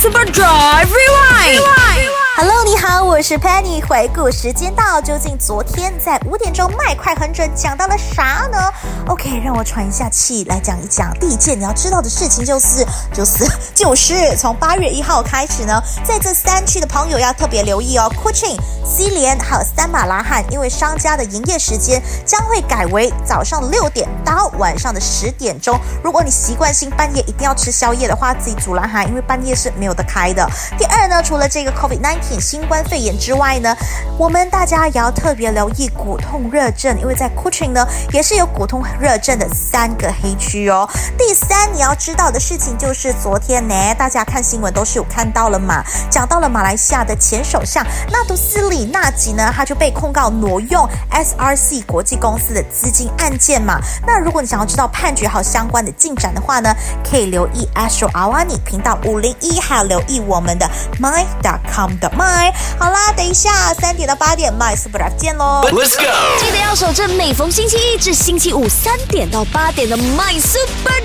Super Drive Rewind。Hello，你好，我是 Penny。回顾时间到，究竟昨天在五点钟麦快很准讲到了啥呢？OK，让我喘一下气来讲一讲。第一件你要知道的事情就是，就是 就是从八月一号开始呢，在这三区的朋友要特别留意哦。Kuching、西联还有三马拉汉，因为商家的营业时间将会改为早上六点到晚上的十点钟。如果你习惯性半夜一定要吃宵夜的话，自己煮拉汉，因为半夜是没有得开的。第二呢，除了这个 COVID nineteen。新冠肺炎之外呢，我们大家也要特别留意骨痛热症，因为在 Kuching 呢也是有骨痛热症的三个黑区哦。第三你要知道的事情就是昨天呢，大家看新闻都是有看到了嘛，讲到了马来西亚的前首相纳杜斯里纳吉呢，他就被控告挪用 SRC 国际公司的资金案件嘛。那如果你想要知道判决好相关的进展的话呢，可以留意 Astro Awani 频道五零一，还有留意我们的 My.com 的。My，好了啦，等一下三点到八点，My Super 见喽！Let's go，记得要守正每逢星期一至星期五三点到八点的 My Super。